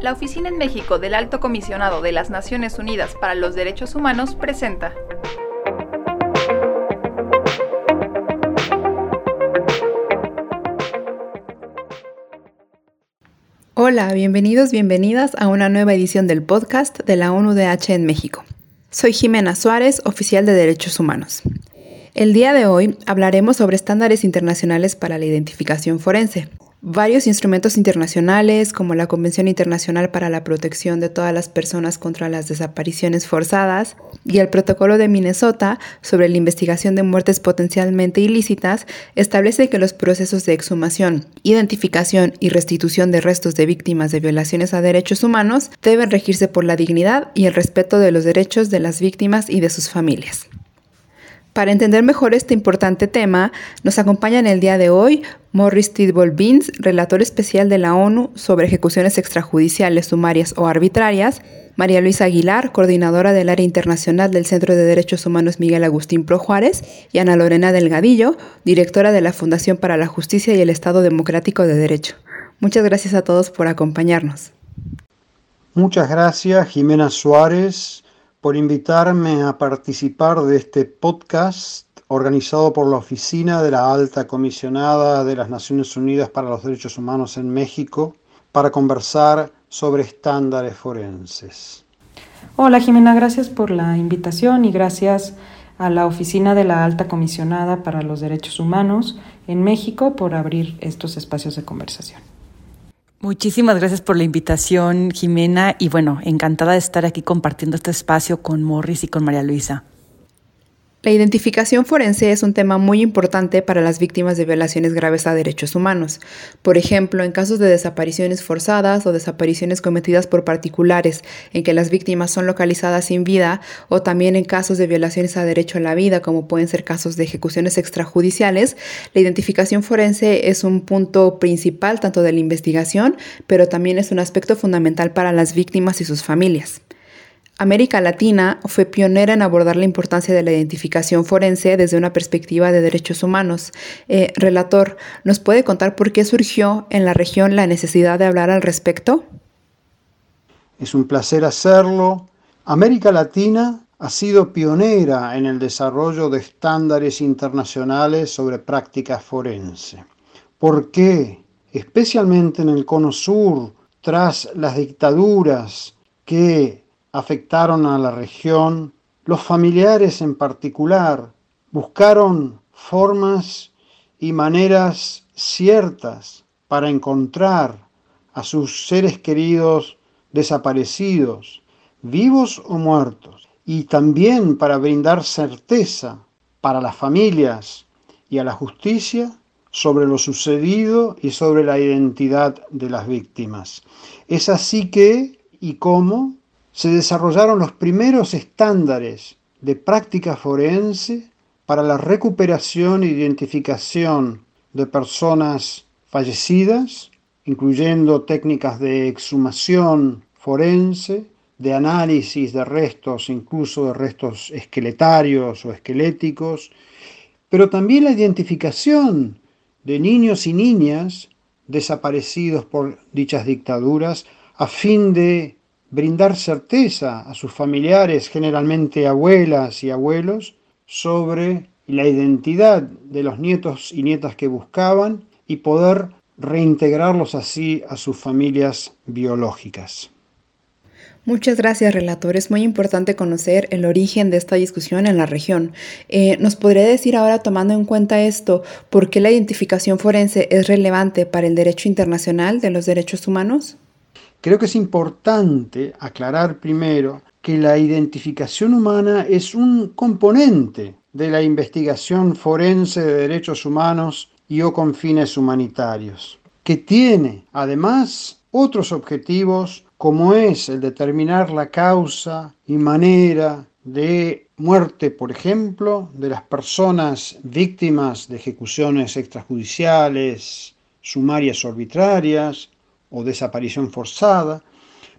La Oficina en México del Alto Comisionado de las Naciones Unidas para los Derechos Humanos presenta Hola, bienvenidos, bienvenidas a una nueva edición del podcast de la ONUDH en México. Soy Jimena Suárez, oficial de Derechos Humanos. El día de hoy hablaremos sobre estándares internacionales para la identificación forense, Varios instrumentos internacionales, como la Convención Internacional para la Protección de todas las personas contra las desapariciones forzadas y el Protocolo de Minnesota sobre la investigación de muertes potencialmente ilícitas, establece que los procesos de exhumación, identificación y restitución de restos de víctimas de violaciones a derechos humanos deben regirse por la dignidad y el respeto de los derechos de las víctimas y de sus familias. Para entender mejor este importante tema, nos acompaña en el día de hoy Morris Tidball Beans, relator especial de la ONU sobre ejecuciones extrajudiciales, sumarias o arbitrarias, María Luisa Aguilar, coordinadora del área internacional del Centro de Derechos Humanos Miguel Agustín Pro Juárez, y Ana Lorena Delgadillo, directora de la Fundación para la Justicia y el Estado Democrático de Derecho. Muchas gracias a todos por acompañarnos. Muchas gracias, Jimena Suárez, por invitarme a participar de este podcast organizado por la Oficina de la Alta Comisionada de las Naciones Unidas para los Derechos Humanos en México para conversar sobre estándares forenses. Hola Jimena, gracias por la invitación y gracias a la Oficina de la Alta Comisionada para los Derechos Humanos en México por abrir estos espacios de conversación. Muchísimas gracias por la invitación, Jimena, y bueno, encantada de estar aquí compartiendo este espacio con Morris y con María Luisa. La identificación forense es un tema muy importante para las víctimas de violaciones graves a derechos humanos. Por ejemplo, en casos de desapariciones forzadas o desapariciones cometidas por particulares en que las víctimas son localizadas sin vida, o también en casos de violaciones a derecho a la vida, como pueden ser casos de ejecuciones extrajudiciales, la identificación forense es un punto principal tanto de la investigación, pero también es un aspecto fundamental para las víctimas y sus familias. América Latina fue pionera en abordar la importancia de la identificación forense desde una perspectiva de derechos humanos. Eh, relator, ¿nos puede contar por qué surgió en la región la necesidad de hablar al respecto? Es un placer hacerlo. América Latina ha sido pionera en el desarrollo de estándares internacionales sobre prácticas forense. ¿Por qué? Especialmente en el Cono Sur, tras las dictaduras que afectaron a la región, los familiares en particular buscaron formas y maneras ciertas para encontrar a sus seres queridos desaparecidos, vivos o muertos, y también para brindar certeza para las familias y a la justicia sobre lo sucedido y sobre la identidad de las víctimas. Es así que y cómo se desarrollaron los primeros estándares de práctica forense para la recuperación e identificación de personas fallecidas, incluyendo técnicas de exhumación forense, de análisis de restos, incluso de restos esqueletarios o esqueléticos, pero también la identificación de niños y niñas desaparecidos por dichas dictaduras a fin de brindar certeza a sus familiares, generalmente abuelas y abuelos, sobre la identidad de los nietos y nietas que buscaban y poder reintegrarlos así a sus familias biológicas. Muchas gracias, relator. Es muy importante conocer el origen de esta discusión en la región. Eh, ¿Nos podría decir ahora, tomando en cuenta esto, por qué la identificación forense es relevante para el derecho internacional de los derechos humanos? Creo que es importante aclarar primero que la identificación humana es un componente de la investigación forense de derechos humanos y o con fines humanitarios, que tiene además otros objetivos como es el determinar la causa y manera de muerte, por ejemplo, de las personas víctimas de ejecuciones extrajudiciales, sumarias arbitrarias, o desaparición forzada,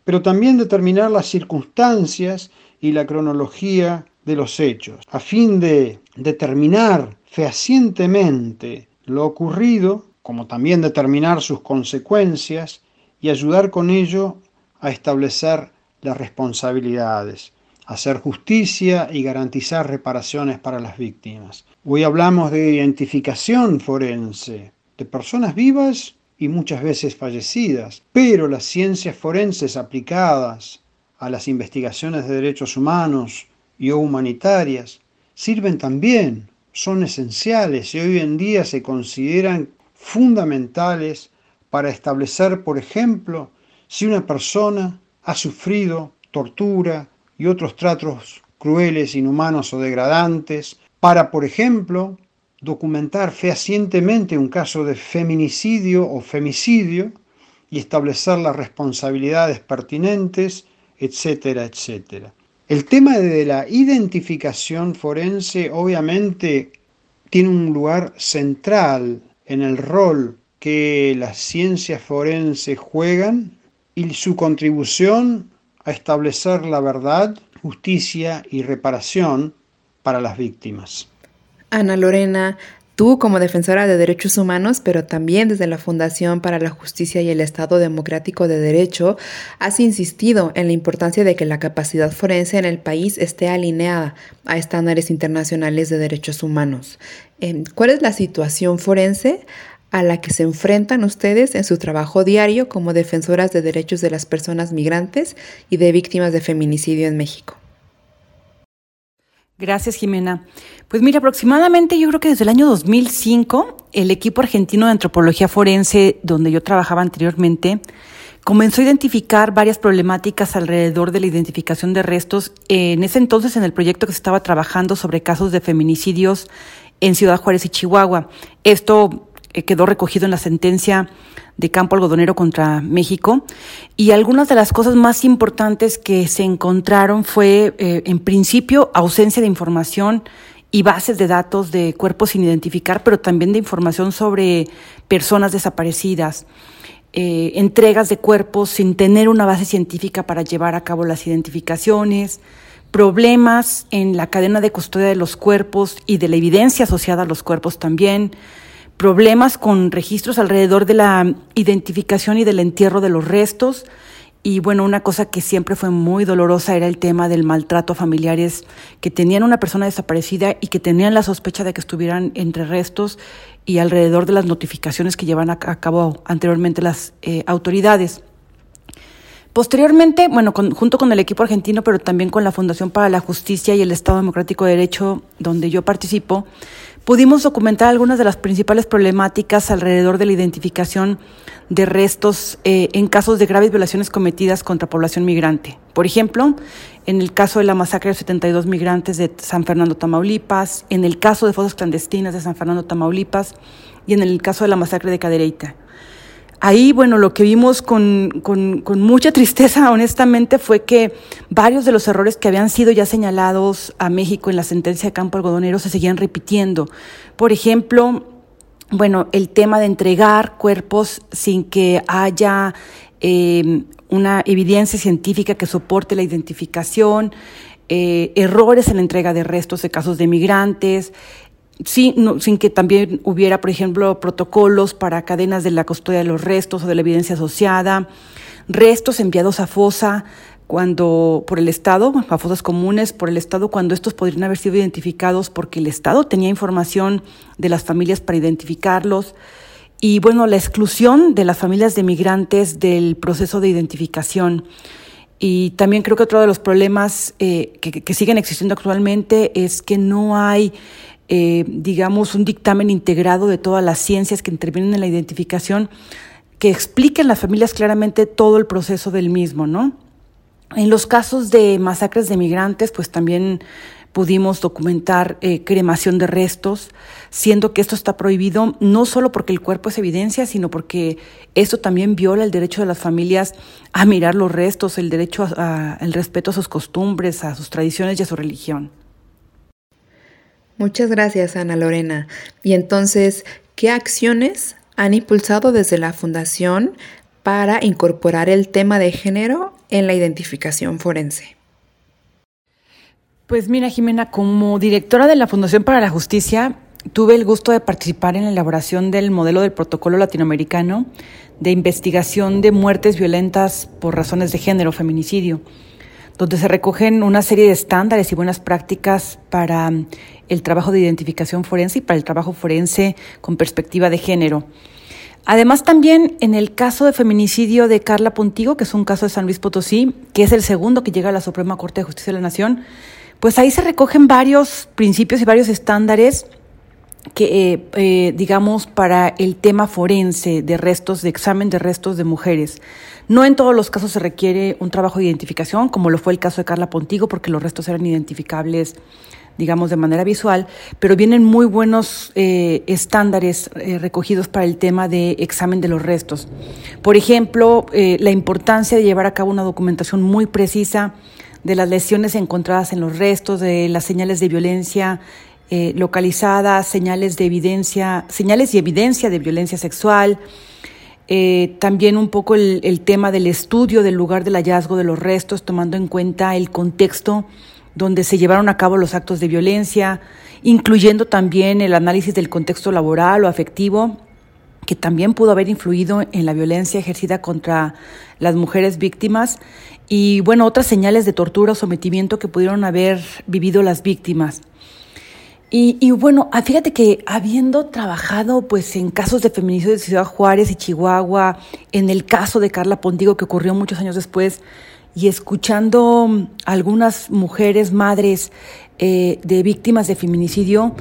pero también determinar las circunstancias y la cronología de los hechos, a fin de determinar fehacientemente lo ocurrido, como también determinar sus consecuencias y ayudar con ello a establecer las responsabilidades, hacer justicia y garantizar reparaciones para las víctimas. Hoy hablamos de identificación forense, de personas vivas y muchas veces fallecidas, pero las ciencias forenses aplicadas a las investigaciones de derechos humanos y humanitarias sirven también, son esenciales y hoy en día se consideran fundamentales para establecer, por ejemplo, si una persona ha sufrido tortura, y otros tratos crueles, inhumanos o degradantes, para, por ejemplo, documentar fehacientemente un caso de feminicidio o femicidio y establecer las responsabilidades pertinentes, etcétera, etcétera. El tema de la identificación forense obviamente tiene un lugar central en el rol que las ciencias forenses juegan y su contribución a establecer la verdad, justicia y reparación para las víctimas. Ana Lorena, tú como defensora de derechos humanos, pero también desde la Fundación para la Justicia y el Estado Democrático de Derecho, has insistido en la importancia de que la capacidad forense en el país esté alineada a estándares internacionales de derechos humanos. Eh, ¿Cuál es la situación forense a la que se enfrentan ustedes en su trabajo diario como defensoras de derechos de las personas migrantes y de víctimas de feminicidio en México. Gracias, Jimena. Pues mira, aproximadamente yo creo que desde el año 2005, el equipo argentino de antropología forense, donde yo trabajaba anteriormente, comenzó a identificar varias problemáticas alrededor de la identificación de restos, en ese entonces en el proyecto que se estaba trabajando sobre casos de feminicidios en Ciudad Juárez y Chihuahua. Esto quedó recogido en la sentencia de campo algodonero contra México. Y algunas de las cosas más importantes que se encontraron fue, eh, en principio, ausencia de información y bases de datos de cuerpos sin identificar, pero también de información sobre personas desaparecidas. Eh, entregas de cuerpos sin tener una base científica para llevar a cabo las identificaciones, problemas en la cadena de custodia de los cuerpos y de la evidencia asociada a los cuerpos también, problemas con registros alrededor de la identificación y del entierro de los restos. Y bueno, una cosa que siempre fue muy dolorosa era el tema del maltrato a familiares que tenían una persona desaparecida y que tenían la sospecha de que estuvieran entre restos y alrededor de las notificaciones que llevan a cabo anteriormente las eh, autoridades. Posteriormente, bueno, junto con el equipo argentino, pero también con la Fundación para la Justicia y el Estado Democrático de Derecho, donde yo participo, pudimos documentar algunas de las principales problemáticas alrededor de la identificación de restos eh, en casos de graves violaciones cometidas contra población migrante. Por ejemplo, en el caso de la masacre de 72 migrantes de San Fernando, Tamaulipas, en el caso de fosas clandestinas de San Fernando, Tamaulipas y en el caso de la masacre de Cadereyta. Ahí, bueno, lo que vimos con, con, mucha tristeza, honestamente, fue que varios de los errores que habían sido ya señalados a México en la sentencia de campo algodonero se seguían repitiendo. Por ejemplo, bueno, el tema de entregar cuerpos sin que haya eh, una evidencia científica que soporte la identificación, eh, errores en la entrega de restos de casos de migrantes, sin, sin que también hubiera, por ejemplo, protocolos para cadenas de la custodia de los restos o de la evidencia asociada, restos enviados a fosa cuando por el Estado, a fosas comunes por el Estado, cuando estos podrían haber sido identificados porque el Estado tenía información de las familias para identificarlos. Y bueno, la exclusión de las familias de migrantes del proceso de identificación. Y también creo que otro de los problemas eh, que siguen existiendo actualmente es que no hay eh, digamos, un dictamen integrado de todas las ciencias que intervienen en la identificación, que expliquen las familias claramente todo el proceso del mismo, ¿no? En los casos de masacres de migrantes, pues también pudimos documentar eh, cremación de restos, siendo que esto está prohibido no solo porque el cuerpo es evidencia, sino porque esto también viola el derecho de las familias a mirar los restos, el derecho al respeto a sus costumbres, a sus tradiciones y a su religión. Muchas gracias, Ana Lorena. Y entonces, ¿qué acciones han impulsado desde la Fundación para incorporar el tema de género en la identificación forense? Pues mira, Jimena, como directora de la Fundación para la Justicia, tuve el gusto de participar en la elaboración del modelo del protocolo latinoamericano de investigación de muertes violentas por razones de género, feminicidio, donde se recogen una serie de estándares y buenas prácticas para el trabajo de identificación forense y para el trabajo forense con perspectiva de género. Además, también en el caso de feminicidio de Carla Pontigo, que es un caso de San Luis Potosí, que es el segundo que llega a la Suprema Corte de Justicia de la Nación, pues ahí se recogen varios principios y varios estándares que, eh, eh, digamos, para el tema forense de restos, de examen de restos de mujeres. No en todos los casos se requiere un trabajo de identificación, como lo fue el caso de Carla Pontigo, porque los restos eran identificables, digamos, de manera visual, pero vienen muy buenos eh, estándares recogidos para el tema de examen de los restos. Por ejemplo, la importancia de llevar a cabo una documentación muy precisa de las lesiones encontradas en los restos, de las señales de violencia eh, localizadas, señales de evidencia, señales y evidencia de violencia sexual, eh, también un poco el, tema del estudio del lugar del hallazgo de los restos, tomando en cuenta el contexto donde se llevaron a cabo los actos de violencia, incluyendo también el análisis del contexto laboral o afectivo, que también pudo haber influido en la violencia ejercida contra las mujeres víctimas, y bueno, otras señales de tortura o sometimiento que pudieron haber vivido las víctimas. Y, bueno, ah, fíjate que habiendo trabajado pues en casos de feminicidio de Ciudad Juárez y Chihuahua, en el caso de Carla Pontigo que ocurrió muchos años después, y escuchando mm, algunas mujeres, madres eh, de víctimas de feminicidio,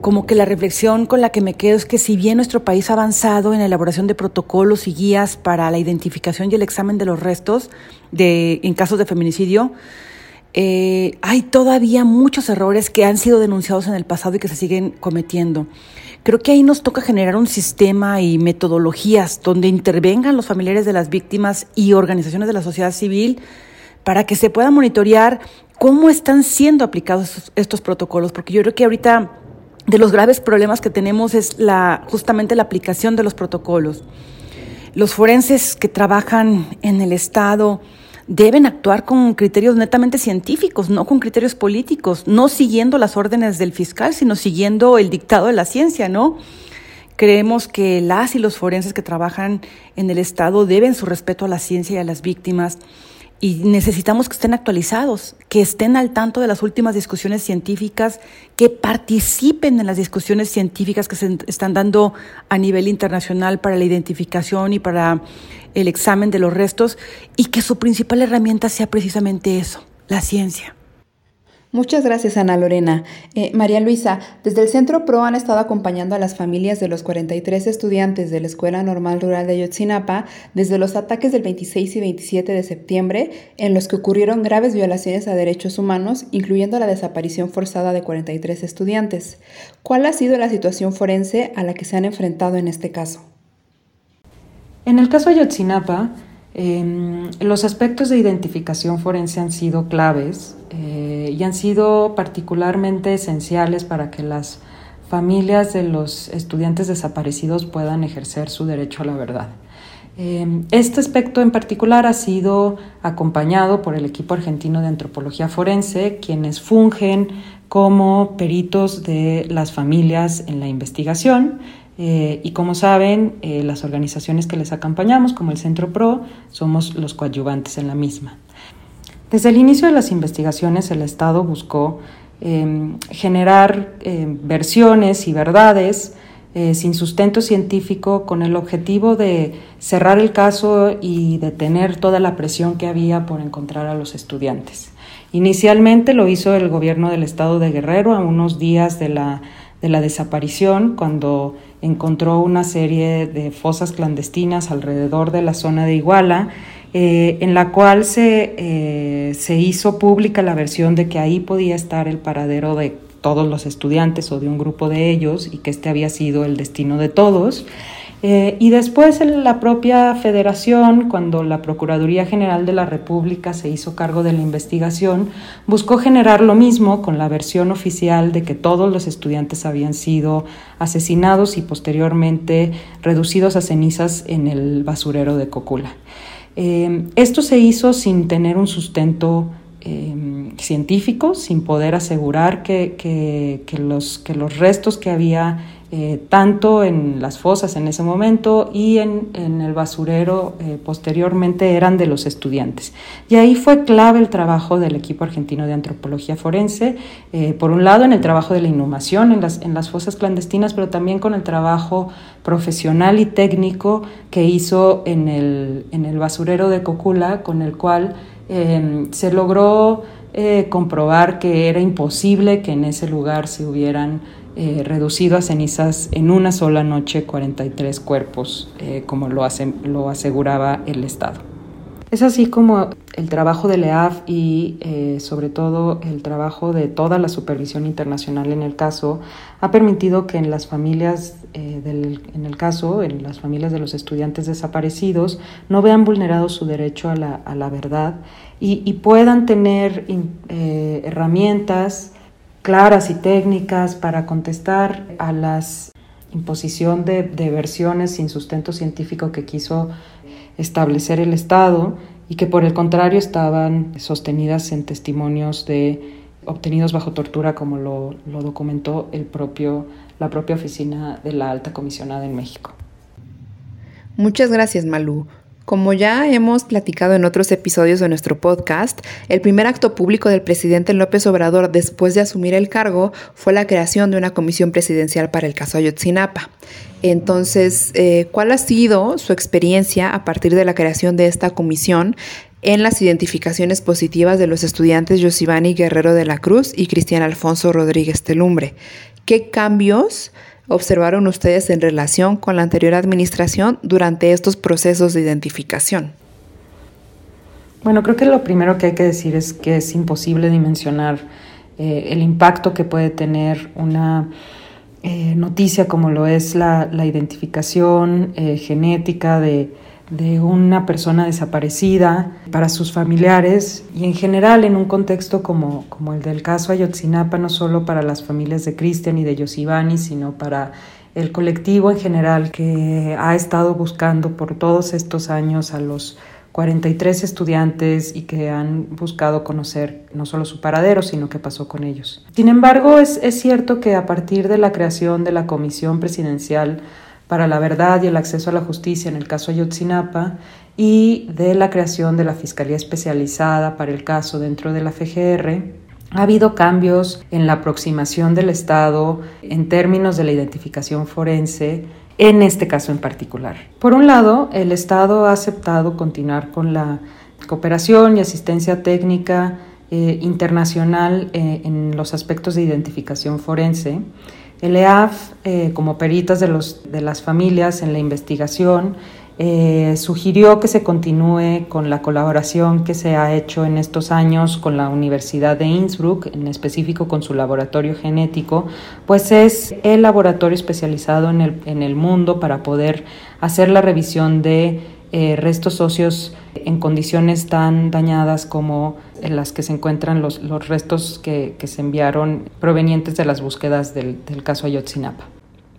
como que la reflexión con la que me quedo es que si bien nuestro país ha avanzado en la elaboración de protocolos y guías para la identificación y el examen de los restos de, en casos de feminicidio, eh, hay todavía muchos errores que han sido denunciados en el pasado y que se siguen cometiendo. Creo que ahí nos toca generar un sistema y metodologías donde intervengan los familiares de las víctimas y organizaciones de la sociedad civil para que se pueda monitorear cómo están siendo aplicados estos, protocolos, porque yo creo que ahorita de los graves problemas que tenemos es la, justamente la aplicación de los protocolos. Los forenses que trabajan en el Estado, deben actuar con criterios netamente científicos, no con criterios políticos, no siguiendo las órdenes del fiscal, sino siguiendo el dictado de la ciencia, ¿no? Creemos que las y los forenses que trabajan en el Estado deben su respeto a la ciencia y a las víctimas y necesitamos que estén actualizados, que estén al tanto de las últimas discusiones científicas, que participen en las discusiones científicas que se están dando a nivel internacional para la identificación y para el examen de los restos y que su principal herramienta sea precisamente eso, la ciencia. Muchas gracias, Ana Lorena. Eh, María Luisa, desde el Centro PRO han estado acompañando a las familias de los 43 estudiantes de la Escuela Normal Rural de Ayotzinapa desde los ataques del 26 y 27 de septiembre, en los que ocurrieron graves violaciones a derechos humanos, incluyendo la desaparición forzada de 43 estudiantes. ¿Cuál ha sido la situación forense a la que se han enfrentado en este caso? En el caso Ayotzinapa, Em, los aspectos de identificación forense han sido claves eh, y han sido particularmente esenciales para que las familias de los estudiantes desaparecidos puedan ejercer su derecho a la verdad. Em, este aspecto en particular ha sido acompañado por el equipo argentino de antropología forense, quienes fungen como peritos de las familias en la investigación eh, y como saben, eh, las organizaciones que les acompañamos, como el Centro PRO, somos los coadyuvantes en la misma. Desde el inicio de las investigaciones, el Estado buscó em, generar em, versiones y verdades eh, sin sustento científico con el objetivo de cerrar el caso y detener toda la presión que había por encontrar a los estudiantes. Inicialmente lo hizo el gobierno del estado de Guerrero a unos días de la, de la desaparición, cuando encontró una serie de fosas clandestinas alrededor de la zona de Iguala, eh, en la cual se, eh, se hizo pública la versión de que ahí podía estar el paradero de todos los estudiantes o de un grupo de ellos y que este había sido el destino de todos. Eh, y después en la propia federación, cuando la Procuraduría General de la República se hizo cargo de la investigación, buscó generar lo mismo con la versión oficial de que todos los estudiantes habían sido asesinados y posteriormente reducidos a cenizas en el basurero de Cocula. Eh, esto se hizo sin tener un sustento em, científico sin poder asegurar que, los, que los restos que había eh, tanto en las fosas en ese momento y en, el basurero eh, posteriormente eran de los estudiantes. Y ahí fue clave el trabajo del equipo argentino de antropología forense, eh, por un lado en el trabajo de la inhumación en las, en las fosas clandestinas, pero también con el trabajo profesional y técnico que hizo en el, en el basurero de Cocula, con el cual se logró comprobar que era imposible que en ese lugar se hubieran eh, reducido a cenizas en una sola noche 43 cuerpos, eh, como lo, lo aseguraba el Estado. Es así como el trabajo de LEAF y eh, sobre todo el trabajo de toda la supervisión internacional en el caso ha permitido que en las familias en el caso, en las familias de los estudiantes desaparecidos, no vean vulnerado su derecho a la, verdad y, puedan tener herramientas claras y técnicas para contestar a la imposición de, versiones sin sustento científico que quiso establecer el Estado y que por el contrario estaban sostenidas en testimonios de obtenidos bajo tortura como lo, lo documentó el propio, la propia oficina de la alta comisionada en México. Muchas gracias, Malú. Como ya hemos platicado en otros episodios de nuestro podcast, el primer acto público del presidente López Obrador después de asumir el cargo fue la creación de una comisión presidencial para el caso Ayotzinapa. Entonces, eh, ¿cuál ha sido su experiencia a partir de la creación de esta comisión en las identificaciones positivas de los estudiantes Yosivani Guerrero de la Cruz y Cristian Alfonso Rodríguez Telumbre? ¿Qué cambios observaron ustedes en relación con la anterior administración durante estos procesos de identificación? Bueno, creo que lo primero que hay que decir es que es imposible dimensionar eh, el impacto que puede tener una eh, noticia como lo es la, identificación eh, genética de de una persona desaparecida para sus familiares y en general en un contexto como, como el del caso Ayotzinapa, no solo para las familias de Cristian y de Yosivani, sino para el colectivo en general que ha estado buscando por todos estos años a los 43 estudiantes y que han buscado conocer no solo su paradero, sino qué pasó con ellos. Sin embargo, es, es cierto que a partir de la creación de la Comisión Presidencial para la verdad y el acceso a la justicia en el caso Ayotzinapa y de la creación de la Fiscalía Especializada para el caso dentro de la FGR, ha habido cambios en la aproximación del Estado en términos de la identificación forense en este caso en particular. Por un lado, el Estado ha aceptado continuar con la cooperación y asistencia técnica eh, internacional eh, en los aspectos de identificación forense el EAF, eh, como peritas de, los, de las familias en la investigación, eh, sugirió que se continúe con la colaboración que se ha hecho en estos años con la Universidad de Innsbruck, en específico con su laboratorio genético, pues es el laboratorio especializado en el, en el mundo para poder hacer la revisión de eh, restos óseos en condiciones tan dañadas como en las que se encuentran los, los restos que, que, se enviaron provenientes de las búsquedas del, del caso Ayotzinapa.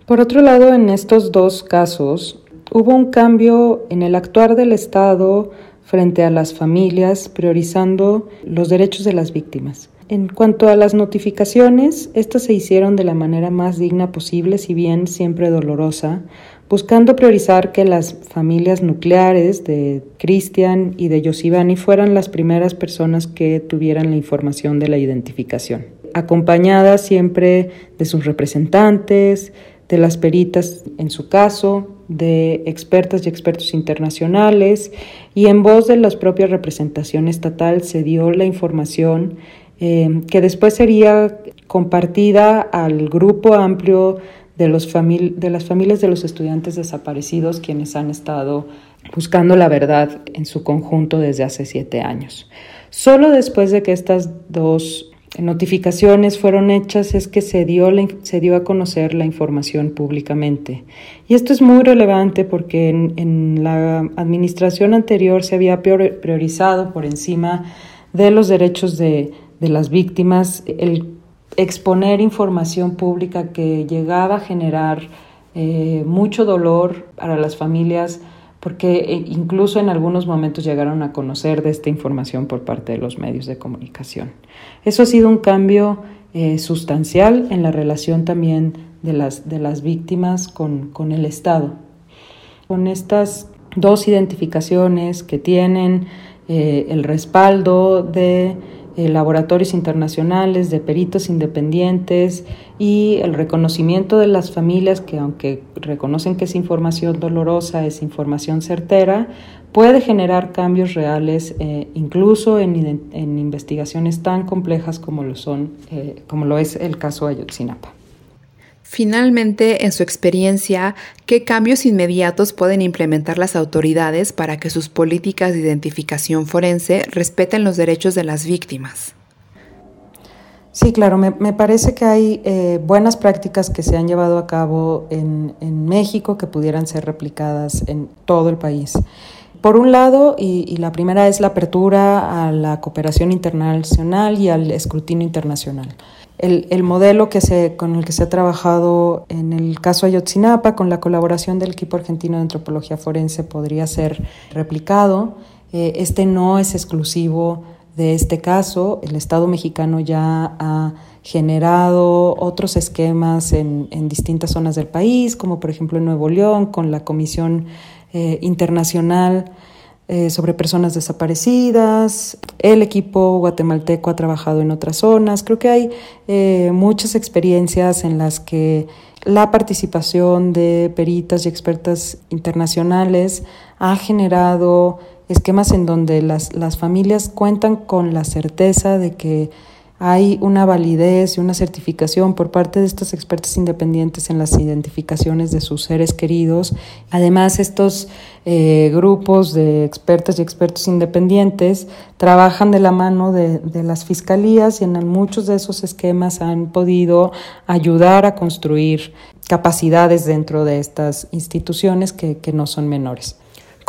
Por otro lado, en estos dos casos hubo un cambio en el actuar del Estado frente a las familias, priorizando los derechos de las víctimas. En cuanto a las notificaciones, estas se hicieron de la manera más digna posible, si bien siempre dolorosa, buscando priorizar que las familias nucleares de Cristian y de Yosivani fueran las primeras personas que tuvieran la información de la identificación, acompañadas siempre de sus representantes, de las peritas en su caso, de expertas y expertos internacionales y en voz de la propia representación estatal se dio la información eh, que después sería compartida al grupo amplio de, las familias de los estudiantes desaparecidos quienes han estado buscando la verdad en su conjunto desde hace siete años. Solo después de que estas dos notificaciones fueron hechas es que se dio, se dio a conocer la información públicamente. Y esto es muy relevante porque en, en la administración anterior se había priorizado por encima de los derechos de, de las víctimas el exponer información pública que llegaba a generar eh, mucho dolor para las familias porque eh, incluso en algunos momentos llegaron a conocer de esta información por parte de los medios de comunicación. Eso ha sido un cambio eh, sustancial en la relación también de las, de las víctimas con, con el Estado. Con estas dos identificaciones que tienen el respaldo de eh, laboratorios internacionales, de peritos independientes y el reconocimiento de las familias que aunque reconocen que es información dolorosa, es información certera, puede generar cambios reales eh, incluso en, en, investigaciones tan complejas como lo son, como lo es el caso Ayotzinapa. Finalmente, en su experiencia, ¿qué cambios inmediatos pueden implementar las autoridades para que sus políticas de identificación forense respeten los derechos de las víctimas? Sí, claro, me, parece que hay eh, buenas prácticas que se han llevado a cabo en, México que pudieran ser replicadas en todo el país. Por un lado, y, la primera es la apertura a la cooperación internacional y al escrutinio internacional el, modelo con el que se ha trabajado en el caso Ayotzinapa, con la colaboración del equipo argentino de antropología forense, podría ser replicado. Eh, este no es exclusivo de este caso. El Estado mexicano ya ha generado otros esquemas en, en distintas zonas del país, como por ejemplo en Nuevo León, con la Comisión eh, Internacional eh, sobre personas desaparecidas. El equipo guatemalteco ha trabajado en otras zonas. Creo que hay eh, muchas experiencias en las que la participación de peritas y expertas internacionales ha generado esquemas en donde las, las familias cuentan con la certeza de que hay una validez y una certificación por parte de estos expertos independientes en las identificaciones de sus seres queridos. Además, estos eh, grupos de expertas y expertos independientes trabajan de la mano de, las fiscalías y en muchos de esos esquemas han podido ayudar a construir capacidades dentro de estas instituciones que no son menores.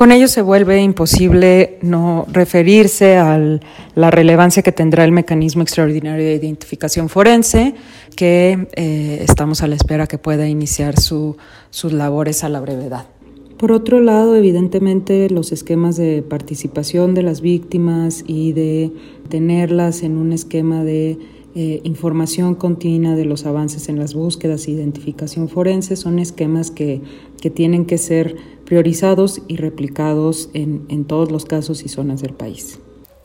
Con ello se vuelve imposible no referirse a la relevancia que tendrá el mecanismo extraordinario de identificación forense, que eh, estamos a la espera que pueda iniciar sus labores a la brevedad. Por otro lado, evidentemente, los esquemas de participación de las víctimas y de tenerlas en un esquema de eh, información continua de los avances en las búsquedas e identificación forense son esquemas que, que tienen que ser priorizados y replicados en, en todos los casos y zonas del país.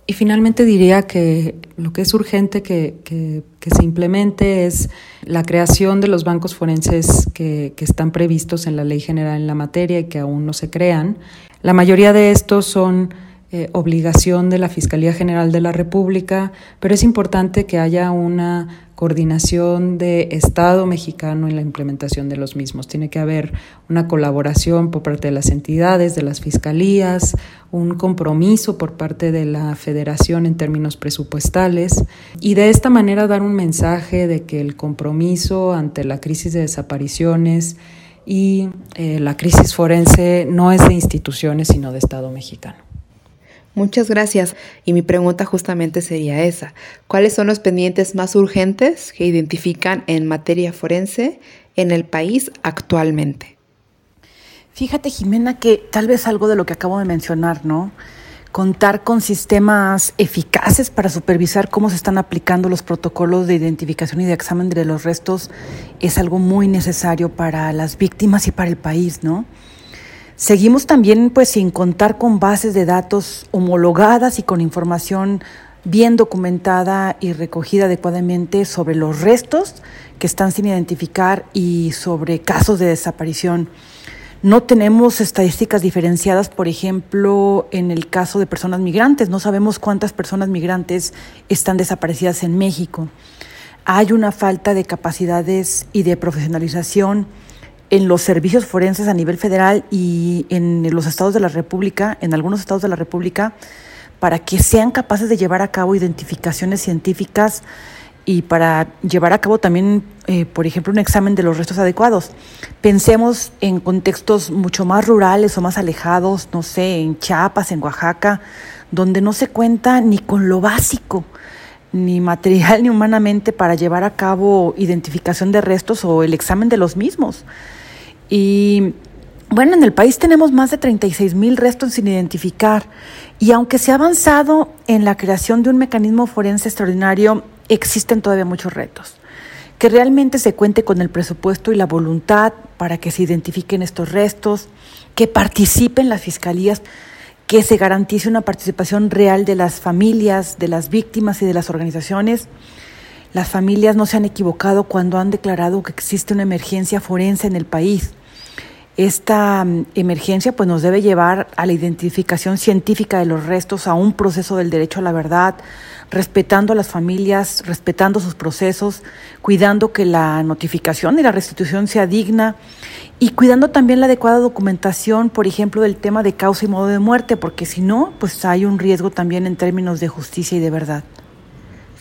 Y finalmente diría que lo que es urgente que, que, se implemente es la creación de los bancos forenses que, que, están previstos en la Ley General en la materia y que aún no se crean. La mayoría de estos son eh, obligación de la Fiscalía General de la República, pero es importante que haya una coordinación de Estado mexicano en la implementación de los mismos. Tiene que haber una colaboración por parte de las entidades, de las fiscalías, un compromiso por parte de la federación en términos presupuestales y de esta manera dar un mensaje de que el compromiso ante la crisis de desapariciones y eh, la crisis forense no es de instituciones, sino de Estado mexicano. Muchas gracias. Y mi pregunta justamente sería esa. ¿Cuáles son los pendientes más urgentes que identifican en materia forense en el país actualmente? Fíjate, Jimena, que tal vez algo de lo que acabo de mencionar, ¿no? Contar con sistemas eficaces para supervisar cómo se están aplicando los protocolos de identificación y de examen de los restos es algo muy necesario para las víctimas y para el país, ¿no? Seguimos también pues sin contar con bases de datos homologadas y con información bien documentada y recogida adecuadamente sobre los restos que están sin identificar y sobre casos de desaparición. No tenemos estadísticas diferenciadas, por ejemplo, en el caso de personas migrantes. No sabemos cuántas personas migrantes están desaparecidas en México. Hay una falta de capacidades y de profesionalización en los servicios forenses a nivel federal y en los estados de la República, en algunos estados de la República, para que sean capaces de llevar a cabo identificaciones científicas y para llevar a cabo también, eh, por ejemplo, un examen de los restos adecuados. Pensemos en contextos mucho más rurales o más alejados, no sé, en Chiapas, en Oaxaca, donde no se cuenta ni con lo básico ni material ni humanamente para llevar a cabo identificación de restos o el examen de los mismos. Y Bueno, en el país tenemos más de 36 mil restos sin identificar y aunque se ha avanzado en la creación de un mecanismo forense extraordinario, existen todavía muchos retos. Que realmente se cuente con el presupuesto y la voluntad para que se identifiquen estos restos, que participen las fiscalías, que se garantice una participación real de las familias, de las víctimas y de las organizaciones. Las familias no se han equivocado cuando han declarado que existe una emergencia forense en el país esta mm, emergencia pues nos debe llevar a la identificación científica de los restos, a un proceso del derecho a la verdad, respetando a las familias, respetando sus procesos, cuidando que la notificación y la restitución sea digna y cuidando también la adecuada documentación, por ejemplo, del tema de causa y modo de muerte, porque si no, pues hay un riesgo también en términos de justicia y de verdad.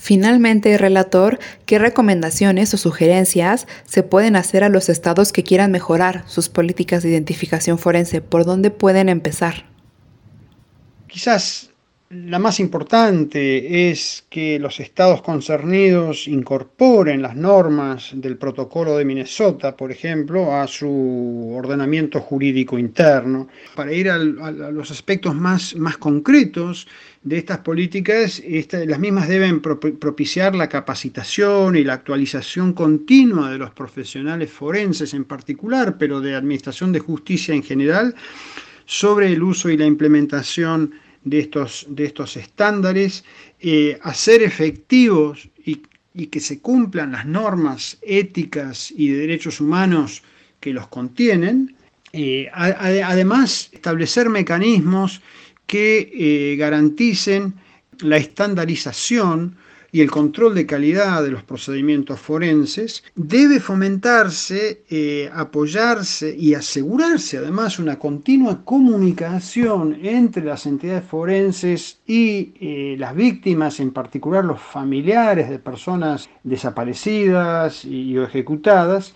Finalmente, relator, ¿qué recomendaciones o sugerencias se pueden hacer a los estados que quieran mejorar sus políticas de identificación forense? ¿Por dónde pueden empezar? Quizás la más importante es que los estados concernidos incorporen las normas del protocolo de Minnesota, por ejemplo, a su ordenamiento jurídico interno. Para ir a los aspectos más, más concretos de estas políticas, las mismas deben propiciar la capacitación y la actualización continua de los profesionales forenses en particular, pero de administración de justicia en general, sobre el uso y la implementación de estos, de estos estándares, eh, hacer efectivos y, que se cumplan las normas éticas y de derechos humanos que los contienen, eh, además establecer mecanismos que eh, garanticen la estandarización y el control de calidad de los procedimientos forenses, debe fomentarse, eh, apoyarse y asegurarse además una continua comunicación entre las entidades forenses y eh, las víctimas, en particular los familiares de personas desaparecidas y, o ejecutadas,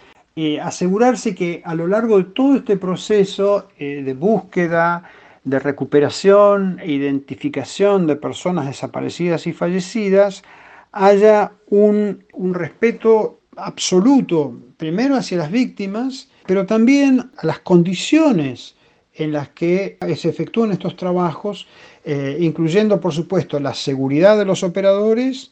asegurarse que a lo largo de todo este proceso de búsqueda, de recuperación e identificación de personas desaparecidas y fallecidas, haya un, respeto absoluto, primero hacia las víctimas, pero también a las condiciones en las que se efectúan estos trabajos, eh, incluyendo por supuesto la seguridad de los operadores,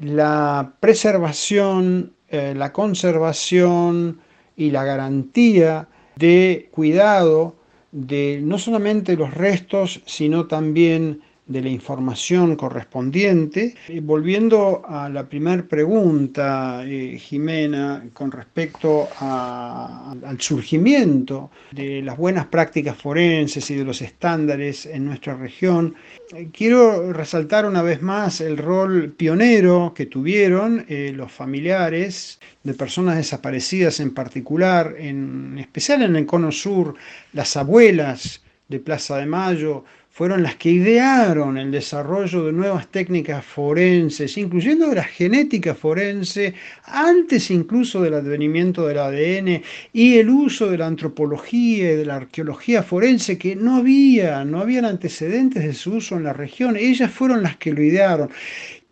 la preservación, eh, la conservación y la garantía de cuidado de no solamente los restos, sino también de la información correspondiente. volviendo a la primera pregunta, eh, Jimena, con respecto al surgimiento de las buenas prácticas forenses y de los estándares en nuestra región, eh, quiero resaltar una vez más el rol pionero que tuvieron eh, los familiares de personas desaparecidas en particular, en especial en el Cono Sur, las abuelas de Plaza de Mayo, fueron las que idearon el desarrollo de nuevas técnicas forenses, incluyendo de la genética forense, antes incluso del advenimiento del ADN y el uso de la antropología y de la arqueología forense, que no había, no habían antecedentes de su uso en la región. Ellas fueron las que lo idearon.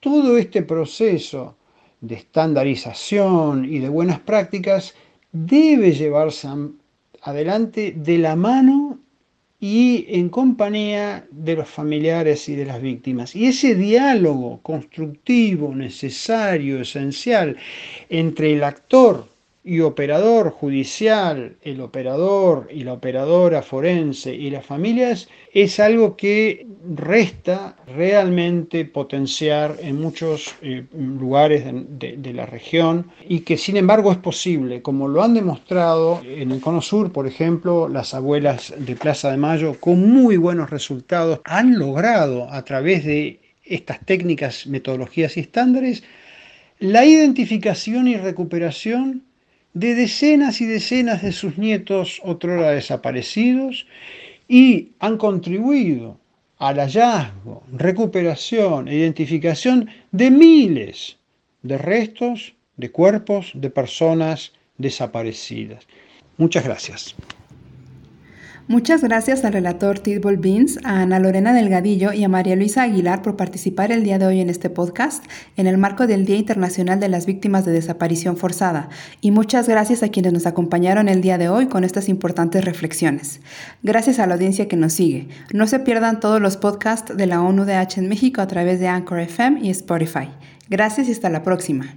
Todo este proceso de estandarización y de buenas prácticas debe llevarse adelante de la mano y en compañía de los familiares y de las víctimas. Y ese diálogo constructivo, necesario, esencial entre el actor y operador judicial, el operador y la operadora forense y las familias es algo que resta realmente potenciar en muchos eh, lugares de, la región y que sin embargo es posible, como lo han demostrado en el Cono Sur, por ejemplo, las abuelas de Plaza de Mayo con muy buenos resultados han logrado a través de estas técnicas, metodologías y estándares la identificación y recuperación de decenas y decenas de sus nietos otrora desaparecidos y han contribuido al hallazgo, recuperación e identificación de miles de restos de cuerpos de personas desaparecidas. Muchas gracias. Muchas gracias al relator Tidball Beans, a Ana Lorena Delgadillo y a María Luisa Aguilar por participar el día de hoy en este podcast en el marco del Día Internacional de las Víctimas de Desaparición Forzada. Y muchas gracias a quienes nos acompañaron el día de hoy con estas importantes reflexiones. Gracias a la audiencia que nos sigue. No se pierdan todos los podcasts de la ONU-DH en México a través de Anchor FM y Spotify. Gracias y hasta la próxima.